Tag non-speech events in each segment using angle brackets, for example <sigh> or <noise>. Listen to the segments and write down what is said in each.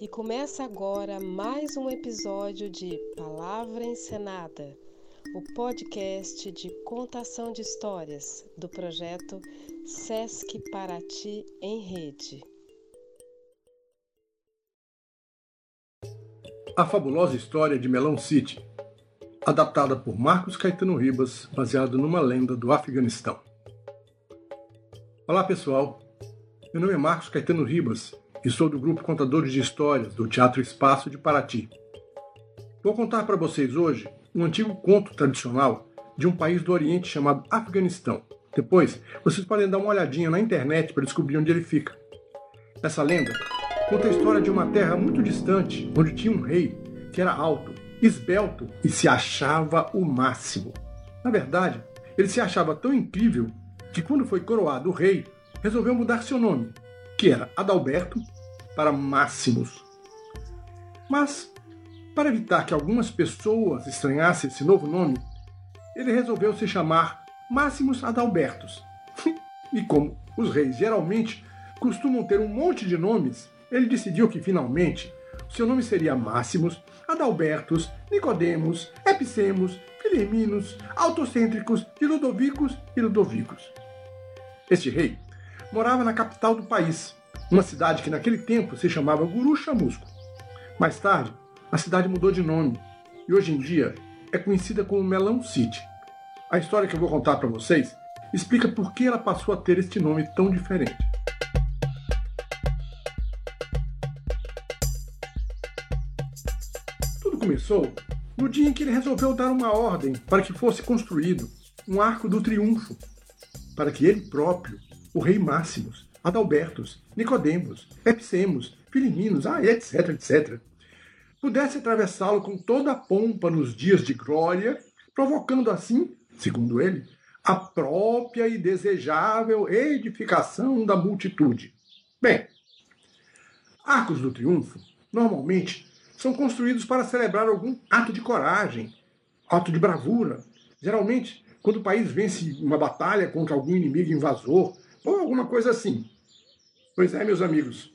E começa agora mais um episódio de Palavra Encenada, o podcast de contação de histórias do projeto Sesc Paraty em Rede. A fabulosa história de Melão City, adaptada por Marcos Caetano Ribas, baseado numa lenda do Afeganistão. Olá pessoal, meu nome é Marcos Caetano Ribas e sou do grupo Contadores de Histórias do Teatro Espaço de Paraty. Vou contar para vocês hoje um antigo conto tradicional de um país do Oriente chamado Afeganistão. Depois, vocês podem dar uma olhadinha na internet para descobrir onde ele fica. Essa lenda conta a história de uma terra muito distante, onde tinha um rei que era alto, esbelto e se achava o máximo. Na verdade, ele se achava tão incrível que, quando foi coroado rei, resolveu mudar seu nome, que era Adalberto, para Máximos. Mas, para evitar que algumas pessoas estranhassem esse novo nome, ele resolveu se chamar Máximos Adalbertos. <laughs> e como os reis geralmente costumam ter um monte de nomes, ele decidiu que finalmente seu nome seria Máximos, Adalbertos, Nicodemos, Epicemos, Filiminos, Autocêntricos Ludovicos e Ludovicos. Este rei morava na capital do país, uma cidade que naquele tempo se chamava Guru Chamusco. Mais tarde, a cidade mudou de nome e hoje em dia é conhecida como Melão City. A história que eu vou contar para vocês explica por que ela passou a ter este nome tão diferente. Tudo começou no dia em que ele resolveu dar uma ordem para que fosse construído um arco do triunfo, para que ele próprio o rei Máximos, Adalbertos, Nicodemos, Epsemos, Filiminos, ah, etc, etc, pudesse atravessá-lo com toda a pompa nos dias de glória, provocando assim, segundo ele, a própria e desejável edificação da multitude. Bem, arcos do triunfo normalmente são construídos para celebrar algum ato de coragem, ato de bravura. Geralmente, quando o país vence uma batalha contra algum inimigo invasor, ou alguma coisa assim. Pois é, meus amigos,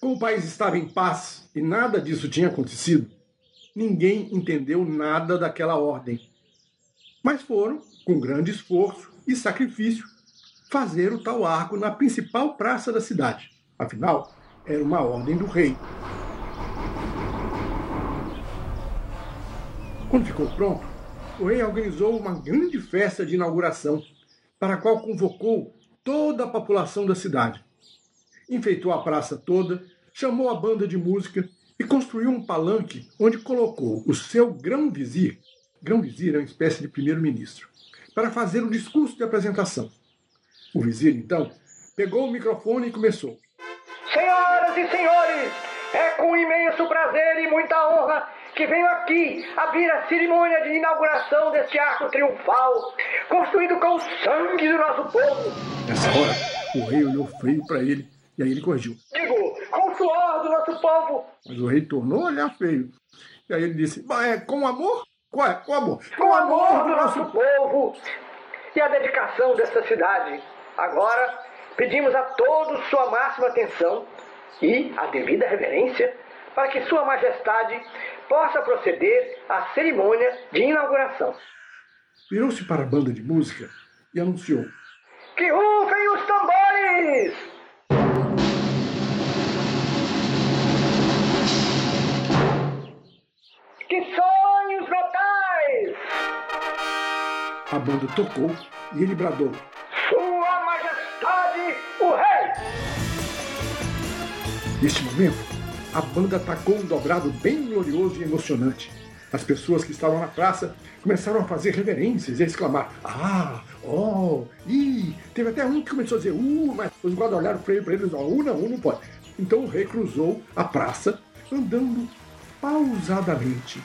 como o país estava em paz e nada disso tinha acontecido, ninguém entendeu nada daquela ordem. Mas foram, com grande esforço e sacrifício, fazer o tal arco na principal praça da cidade. Afinal, era uma ordem do rei. Quando ficou pronto, o rei organizou uma grande festa de inauguração, para a qual convocou toda a população da cidade. Enfeitou a praça toda, chamou a banda de música e construiu um palanque onde colocou o seu grão-vizir, grão-vizir é uma espécie de primeiro-ministro, para fazer o discurso de apresentação. O vizir, então, pegou o microfone e começou. Senhoras e senhores, é com imenso prazer e muita honra que venho aqui abrir a cerimônia de inauguração deste arco triunfal, construído com o sangue do nosso povo. Nessa hora, o rei olhou feio para ele e aí ele corrigiu. Digo, com o suor do nosso povo. Mas o rei tornou a olhar feio. E aí ele disse: é com amor? Qual é? Com amor? Com, com amor, amor do nosso povo e a dedicação desta cidade. Agora, pedimos a todos sua máxima atenção e a devida reverência para que Sua Majestade possa proceder à cerimônia de inauguração. Virou-se para a banda de música e anunciou: Que rufem os tambores! Que sonhos metais! A banda tocou e ele bradou: Sua Majestade, o Rei! Neste momento, a banda atacou um dobrado bem glorioso e emocionante. As pessoas que estavam na praça começaram a fazer reverências e a exclamar: Ah, oh, ih. Teve até um que começou a dizer: Uh, mas os guardas olharam para ele, para eles: Uh, não, uh, não pode. Então o rei cruzou a praça, andando pausadamente,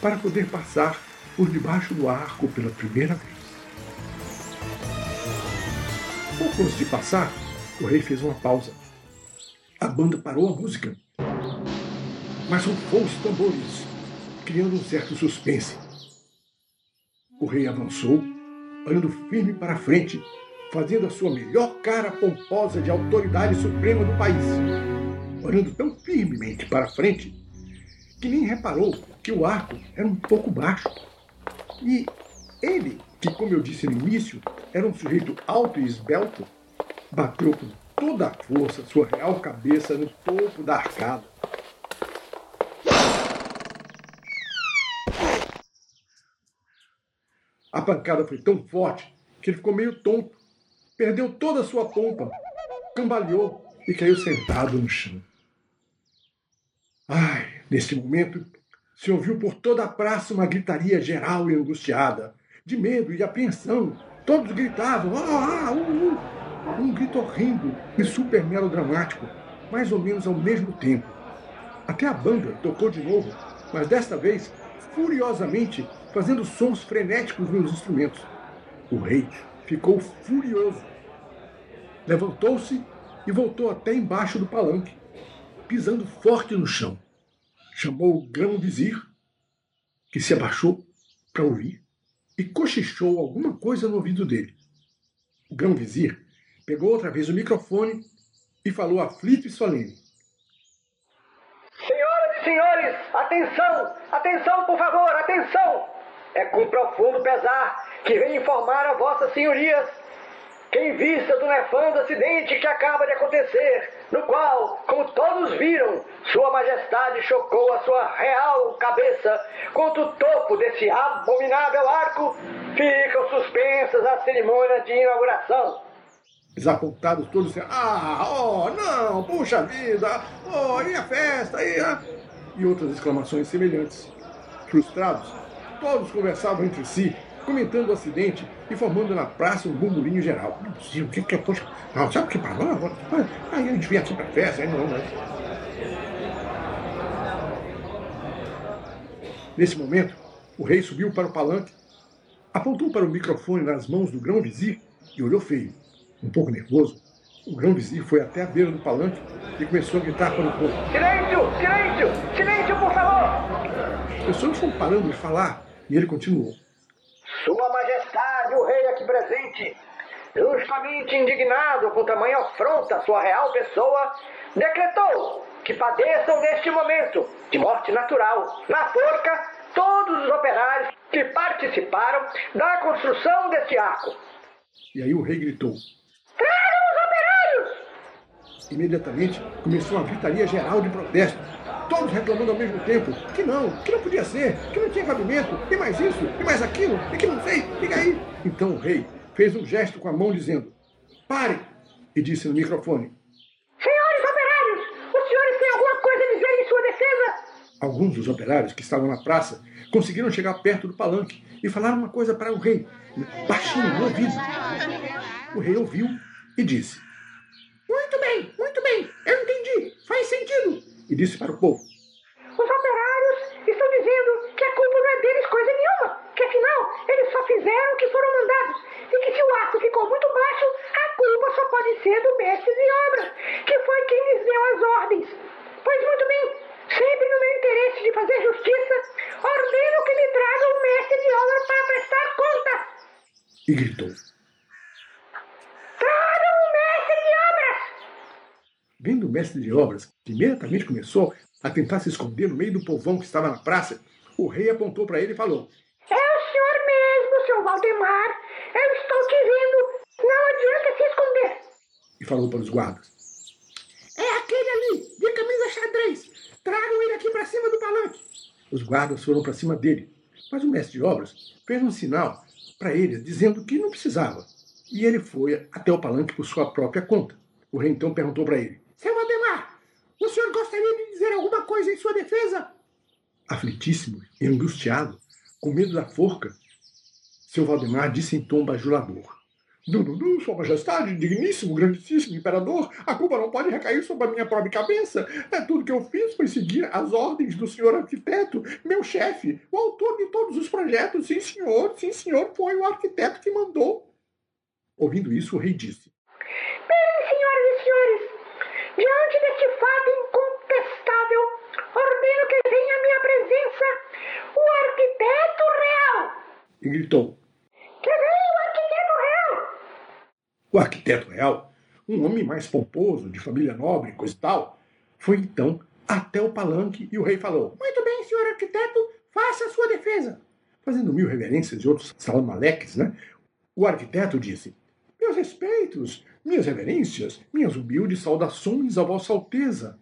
para poder passar por debaixo do arco pela primeira vez. Pouco antes de passar, o rei fez uma pausa. A banda parou a música mas rufou os tambores, criando um certo suspense. O rei avançou, olhando firme para frente, fazendo a sua melhor cara pomposa de autoridade suprema do país. olhando tão firmemente para frente que nem reparou que o arco era um pouco baixo. E ele, que como eu disse no início, era um sujeito alto e esbelto, bateu com toda a força sua real cabeça no topo da arcada. Pancada foi tão forte que ele ficou meio tonto, perdeu toda a sua pompa, cambaleou e caiu sentado no chão. Ai, nesse momento, se ouviu por toda a praça uma gritaria geral e angustiada, de medo e apreensão. Todos gritavam, ah, ah, uh, uh. Um grito horrendo e super melodramático, mais ou menos ao mesmo tempo. Até a banda tocou de novo, mas desta vez furiosamente, fazendo sons frenéticos nos instrumentos. O rei ficou furioso. Levantou-se e voltou até embaixo do palanque pisando forte no chão. Chamou o grão-vizir, que se abaixou para ouvir, e cochichou alguma coisa no ouvido dele. O grão-vizir pegou outra vez o microfone e falou aflito e solene. Senhoras e senhores, atenção! Atenção, por favor, atenção! É com profundo pesar que venho informar a vossas senhorias que em vista do nefando acidente que acaba de acontecer, no qual, como todos viram, Sua Majestade chocou a sua real cabeça contra o topo desse abominável arco, ficam suspensas as cerimônias de inauguração. Desapontados todos ah, oh, não, puxa vida, oh, e a festa, e a... E outras exclamações semelhantes. Frustrados, todos conversavam entre si comentando o acidente e formando na praça um burburinho geral. Não sei o que que é, poxa, não, sabe o que para lá? Aí a gente vem aqui para festa, aí não, mas... Nesse momento, o rei subiu para o palanque, apontou para o microfone nas mãos do grão-vizir e olhou feio. Um pouco nervoso, o grão-vizir foi até a beira do palanque e começou a gritar para o povo. Silêncio! Silêncio! Silêncio, por favor! As pessoas foram parando de falar e ele continuou. Sua Majestade, o Rei aqui presente, justamente indignado com tamanha afronta à sua real pessoa, decretou que padeçam neste momento de morte natural, na forca, todos os operários que participaram da construção deste arco. E aí o rei gritou: Tragam os operários! Imediatamente começou uma gritaria geral de protesto todos reclamando ao mesmo tempo que não, que não podia ser, que não tinha cabimento, e mais isso, e mais aquilo, e que não sei, fica aí. Então o rei fez um gesto com a mão dizendo: Pare! E disse no microfone: Senhores operários, os senhores têm alguma coisa a dizer em sua defesa? Alguns dos operários que estavam na praça conseguiram chegar perto do palanque e falaram uma coisa para o rei, baixinho no ouvido. O rei ouviu e disse: Muito bem, muito bem, eu entendi, faz sentido e disse para o povo: Os operários estão dizendo que a culpa não é deles coisa nenhuma, que afinal eles só fizeram o que foram mandados e que se o arco ficou muito baixo, a culpa só pode ser do mestre de obras, que foi quem lhes deu as ordens. Pois muito bem, sempre no meu interesse de fazer justiça, ordeno que me traga o mestre de obras para prestar conta. E gritou. Vendo o mestre de obras, que imediatamente começou a tentar se esconder no meio do povão que estava na praça, o rei apontou para ele e falou: É o senhor mesmo, seu Valdemar. Eu estou te vendo. Não adianta se esconder. E falou para os guardas: É aquele ali, de camisa xadrez. Tragam ele aqui para cima do palanque. Os guardas foram para cima dele, mas o mestre de obras fez um sinal para eles dizendo que não precisava. E ele foi até o palanque por sua própria conta. O rei então perguntou para ele: seu Ademar, o senhor gostaria de dizer alguma coisa em sua defesa? Aflitíssimo e angustiado, com medo da forca, seu Valdemar disse em tom bajulador. Não, não, não, Sua Majestade, digníssimo, grandíssimo imperador, a culpa não pode recair sobre a minha própria cabeça. É, tudo que eu fiz foi seguir as ordens do senhor arquiteto, meu chefe, o autor de todos os projetos. Sim, senhor, sim, senhor, foi o arquiteto que mandou. Ouvindo isso, o rei disse: Bem, senhoras e senhores, Diante deste fato incontestável, ordeno que venha à minha presença o arquiteto real. E gritou: Que venha o arquiteto real. O arquiteto real, um homem mais pomposo, de família nobre, coisa e tal, foi então até o palanque e o rei falou: Muito bem, senhor arquiteto, faça a sua defesa. Fazendo mil reverências e outros salamaleques, né? O arquiteto disse: Meus respeitos, minhas reverências, minhas humildes saudações a Vossa Alteza.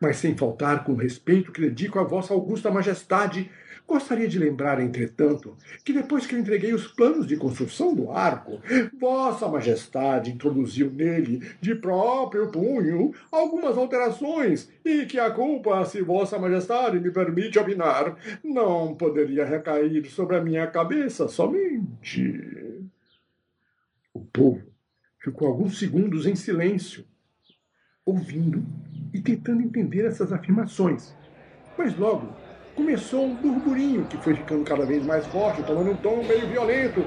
Mas sem faltar com o respeito que dedico a Vossa Augusta Majestade, Gostaria de lembrar, entretanto, que depois que eu entreguei os planos de construção do arco, Vossa Majestade introduziu nele, de próprio punho, algumas alterações, e que a culpa, se Vossa Majestade me permite opinar, não poderia recair sobre a minha cabeça somente. O povo ficou alguns segundos em silêncio, ouvindo e tentando entender essas afirmações. Mas logo começou um burburinho que foi ficando cada vez mais forte, tomando um tom meio violento.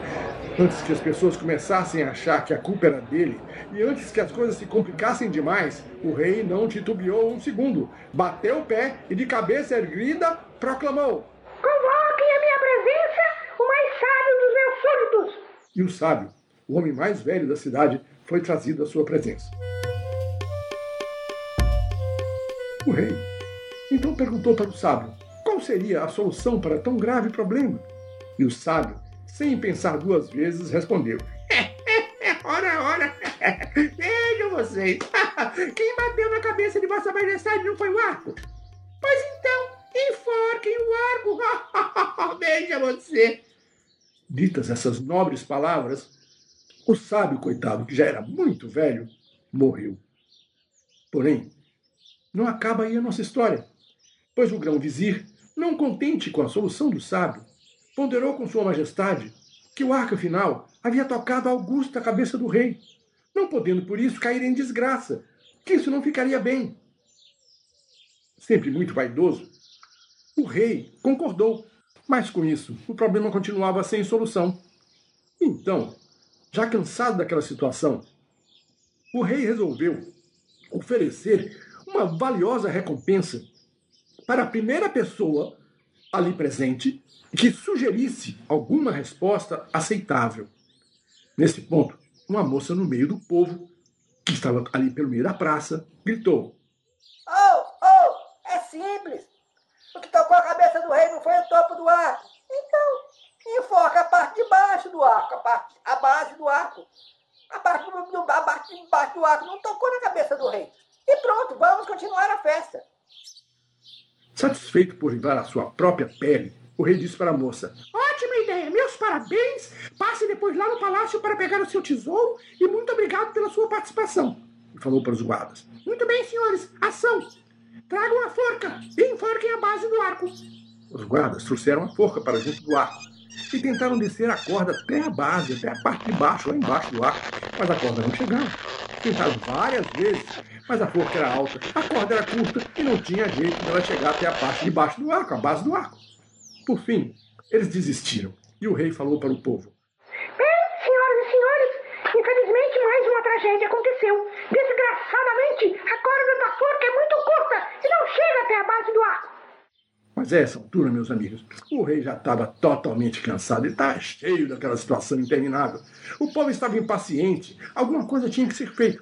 Antes que as pessoas começassem a achar que a culpa era dele, e antes que as coisas se complicassem demais, o rei não titubeou um segundo. Bateu o pé e, de cabeça erguida, proclamou: Convoquem a minha presença o mais sábio dos meus súditos. E o sábio, o homem mais velho da cidade, foi trazido à sua presença. O rei então perguntou para o sábio: qual seria a solução para tão grave problema? E o sábio, sem pensar duas vezes, respondeu: <laughs> Ora, ora, <laughs> vejam vocês, <laughs> quem bateu na cabeça de Vossa Majestade não foi o arco? Pois então, enforquem o arco, veja você. Ditas essas nobres palavras, o sábio, coitado, que já era muito velho, morreu. Porém, não acaba aí a nossa história, pois o grão-vizir não contente com a solução do sábio, ponderou com Sua Majestade que o arco final havia tocado a augusta cabeça do rei, não podendo por isso cair em desgraça, que isso não ficaria bem. Sempre muito vaidoso, o rei concordou, mas com isso o problema continuava sem solução. Então, já cansado daquela situação, o rei resolveu oferecer uma valiosa recompensa para a primeira pessoa ali presente que sugerisse alguma resposta aceitável. Nesse ponto, uma moça no meio do povo, que estava ali pelo meio da praça, gritou: Oh, oh, é simples. O que tocou a cabeça do rei não foi o topo do arco. Então, enfoca a parte de baixo do arco, a, parte, a base do arco. A parte, do, a parte de baixo do arco não tocou na cabeça do rei. E pronto, vamos continuar a festa. Satisfeito por livrar a sua própria pele, o rei disse para a moça: Ótima ideia, meus parabéns. Passe depois lá no palácio para pegar o seu tesouro e muito obrigado pela sua participação. E falou para os guardas: Muito bem, senhores, ação. Tragam a forca e enforquem a base do arco. Os guardas trouxeram a forca para junto do arco e tentaram descer a corda até a base, até a parte de baixo, lá embaixo do arco, mas a corda não chegava. Tentaram várias vezes, mas a forca era alta, a corda era curta e não tinha jeito dela chegar até a parte de baixo do arco, a base do arco. Por fim, eles desistiram e o rei falou para o povo: Bem, senhoras e senhores, infelizmente mais uma tragédia aconteceu. Desgraçadamente, a corda da forca é muito curta e não chega até a base do arco. Mas a essa altura, meus amigos, o rei já estava totalmente cansado. Ele estava cheio daquela situação interminável. O povo estava impaciente. Alguma coisa tinha que ser feita.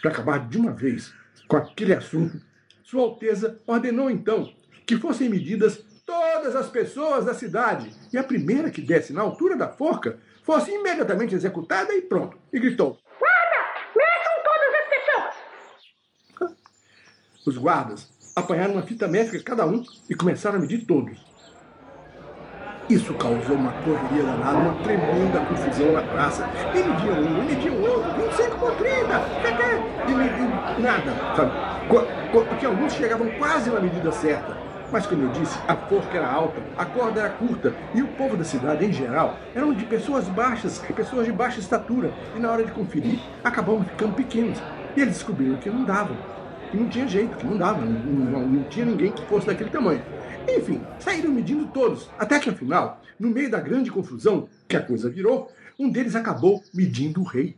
Para acabar de uma vez com aquele assunto, Sua Alteza ordenou então que fossem medidas todas as pessoas da cidade e a primeira que desse na altura da forca fosse imediatamente executada e pronto. E gritou: Guarda, meçam todas as pessoas. Os guardas apanharam uma fita métrica cada um e começaram a medir todos. Isso causou uma correria danada, uma tremenda confusão na praça. E mediam um, mediam outro, 25 por 30, e mediam nada, sabe? Porque alguns chegavam quase na medida certa. Mas, como eu disse, a forca era alta, a corda era curta e o povo da cidade, em geral, eram de pessoas baixas, pessoas de baixa estatura. E na hora de conferir, acabavam ficando pequenos. E eles descobriram que não davam que não tinha jeito, que não dava, não, não, não tinha ninguém que fosse daquele tamanho. Enfim, saíram medindo todos, até que afinal, no meio da grande confusão que a coisa virou, um deles acabou medindo o rei.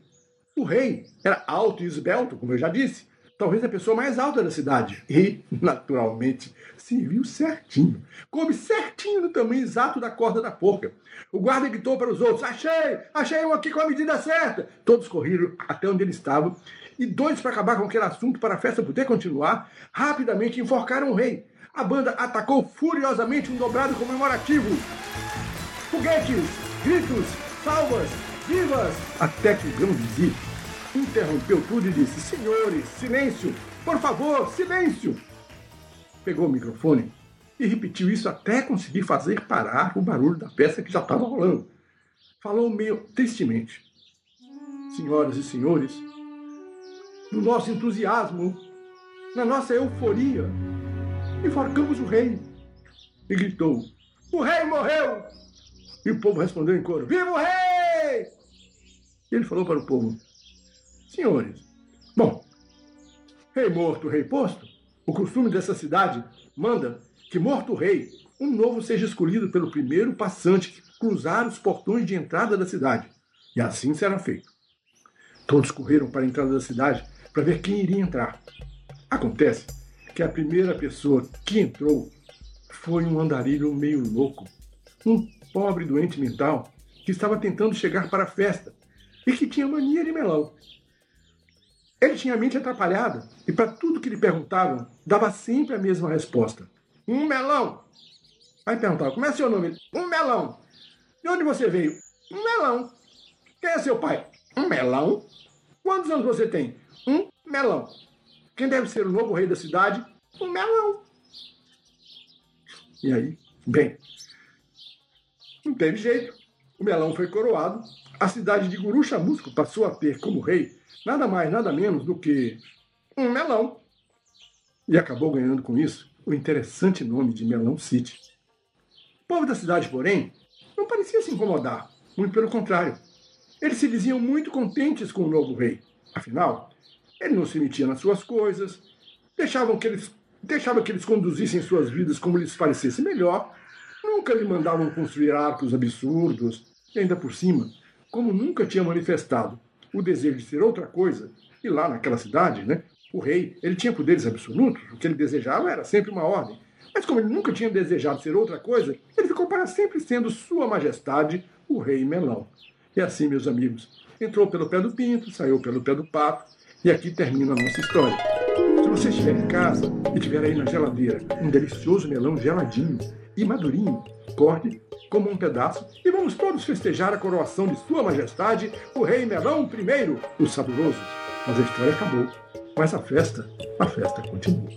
O rei era alto e esbelto, como eu já disse, talvez a pessoa mais alta da cidade. E, naturalmente, serviu certinho. Coube certinho no tamanho exato da corda da porca. O guarda gritou para os outros: Achei! Achei um aqui com a medida certa! Todos correram até onde ele estava e doidos para acabar com aquele assunto para a festa poder continuar, rapidamente enforcaram o rei. A banda atacou furiosamente um dobrado comemorativo. Foguetes, gritos, salvas, vivas! Até que o grão-vizir interrompeu tudo e disse: Senhores, silêncio! Por favor, silêncio! Pegou o microfone e repetiu isso até conseguir fazer parar o barulho da peça que já estava rolando. Falou meio tristemente: Senhoras e senhores, no nosso entusiasmo, na nossa euforia, enforcamos o rei. E gritou: O rei morreu! E o povo respondeu em coro: Viva o rei! E ele falou para o povo: Senhores, bom, rei morto, rei posto, o costume dessa cidade manda que, morto o rei, um novo seja escolhido pelo primeiro passante que cruzar os portões de entrada da cidade. E assim será feito. Todos correram para a entrada da cidade para ver quem iria entrar. Acontece que a primeira pessoa que entrou foi um andarilho meio louco, um pobre doente mental que estava tentando chegar para a festa e que tinha mania de melão. Ele tinha a mente atrapalhada e para tudo que lhe perguntavam, dava sempre a mesma resposta. Um melão. Aí perguntava, como é seu nome? Um melão. De onde você veio? Um melão. Quem é seu pai? Um melão. Quantos anos você tem? Um melão. Quem deve ser o novo rei da cidade? Um melão. E aí, bem, não teve jeito. O melão foi coroado. A cidade de Guru Chamusco passou a ter como rei nada mais, nada menos do que um melão. E acabou ganhando com isso o interessante nome de Melão City. O povo da cidade, porém, não parecia se incomodar, muito pelo contrário. Eles se diziam muito contentes com o novo rei. Afinal, ele não se metia nas suas coisas, deixavam que eles, deixava que eles conduzissem suas vidas como lhes parecesse melhor, nunca lhe mandavam construir arcos absurdos, e ainda por cima, como nunca tinha manifestado o desejo de ser outra coisa, e lá naquela cidade, né, o rei, ele tinha poderes absolutos, o que ele desejava era sempre uma ordem. Mas como ele nunca tinha desejado ser outra coisa, ele ficou para sempre sendo Sua Majestade, o Rei Melão. E assim, meus amigos, entrou pelo pé do pinto, saiu pelo pé do pato, e aqui termina a nossa história. Se você estiver em casa e tiver aí na geladeira um delicioso melão geladinho e madurinho, corte, como um pedaço e vamos todos festejar a coroação de Sua Majestade, o Rei Melão I, o Saboroso. Mas a história acabou. Mas a festa, a festa continua.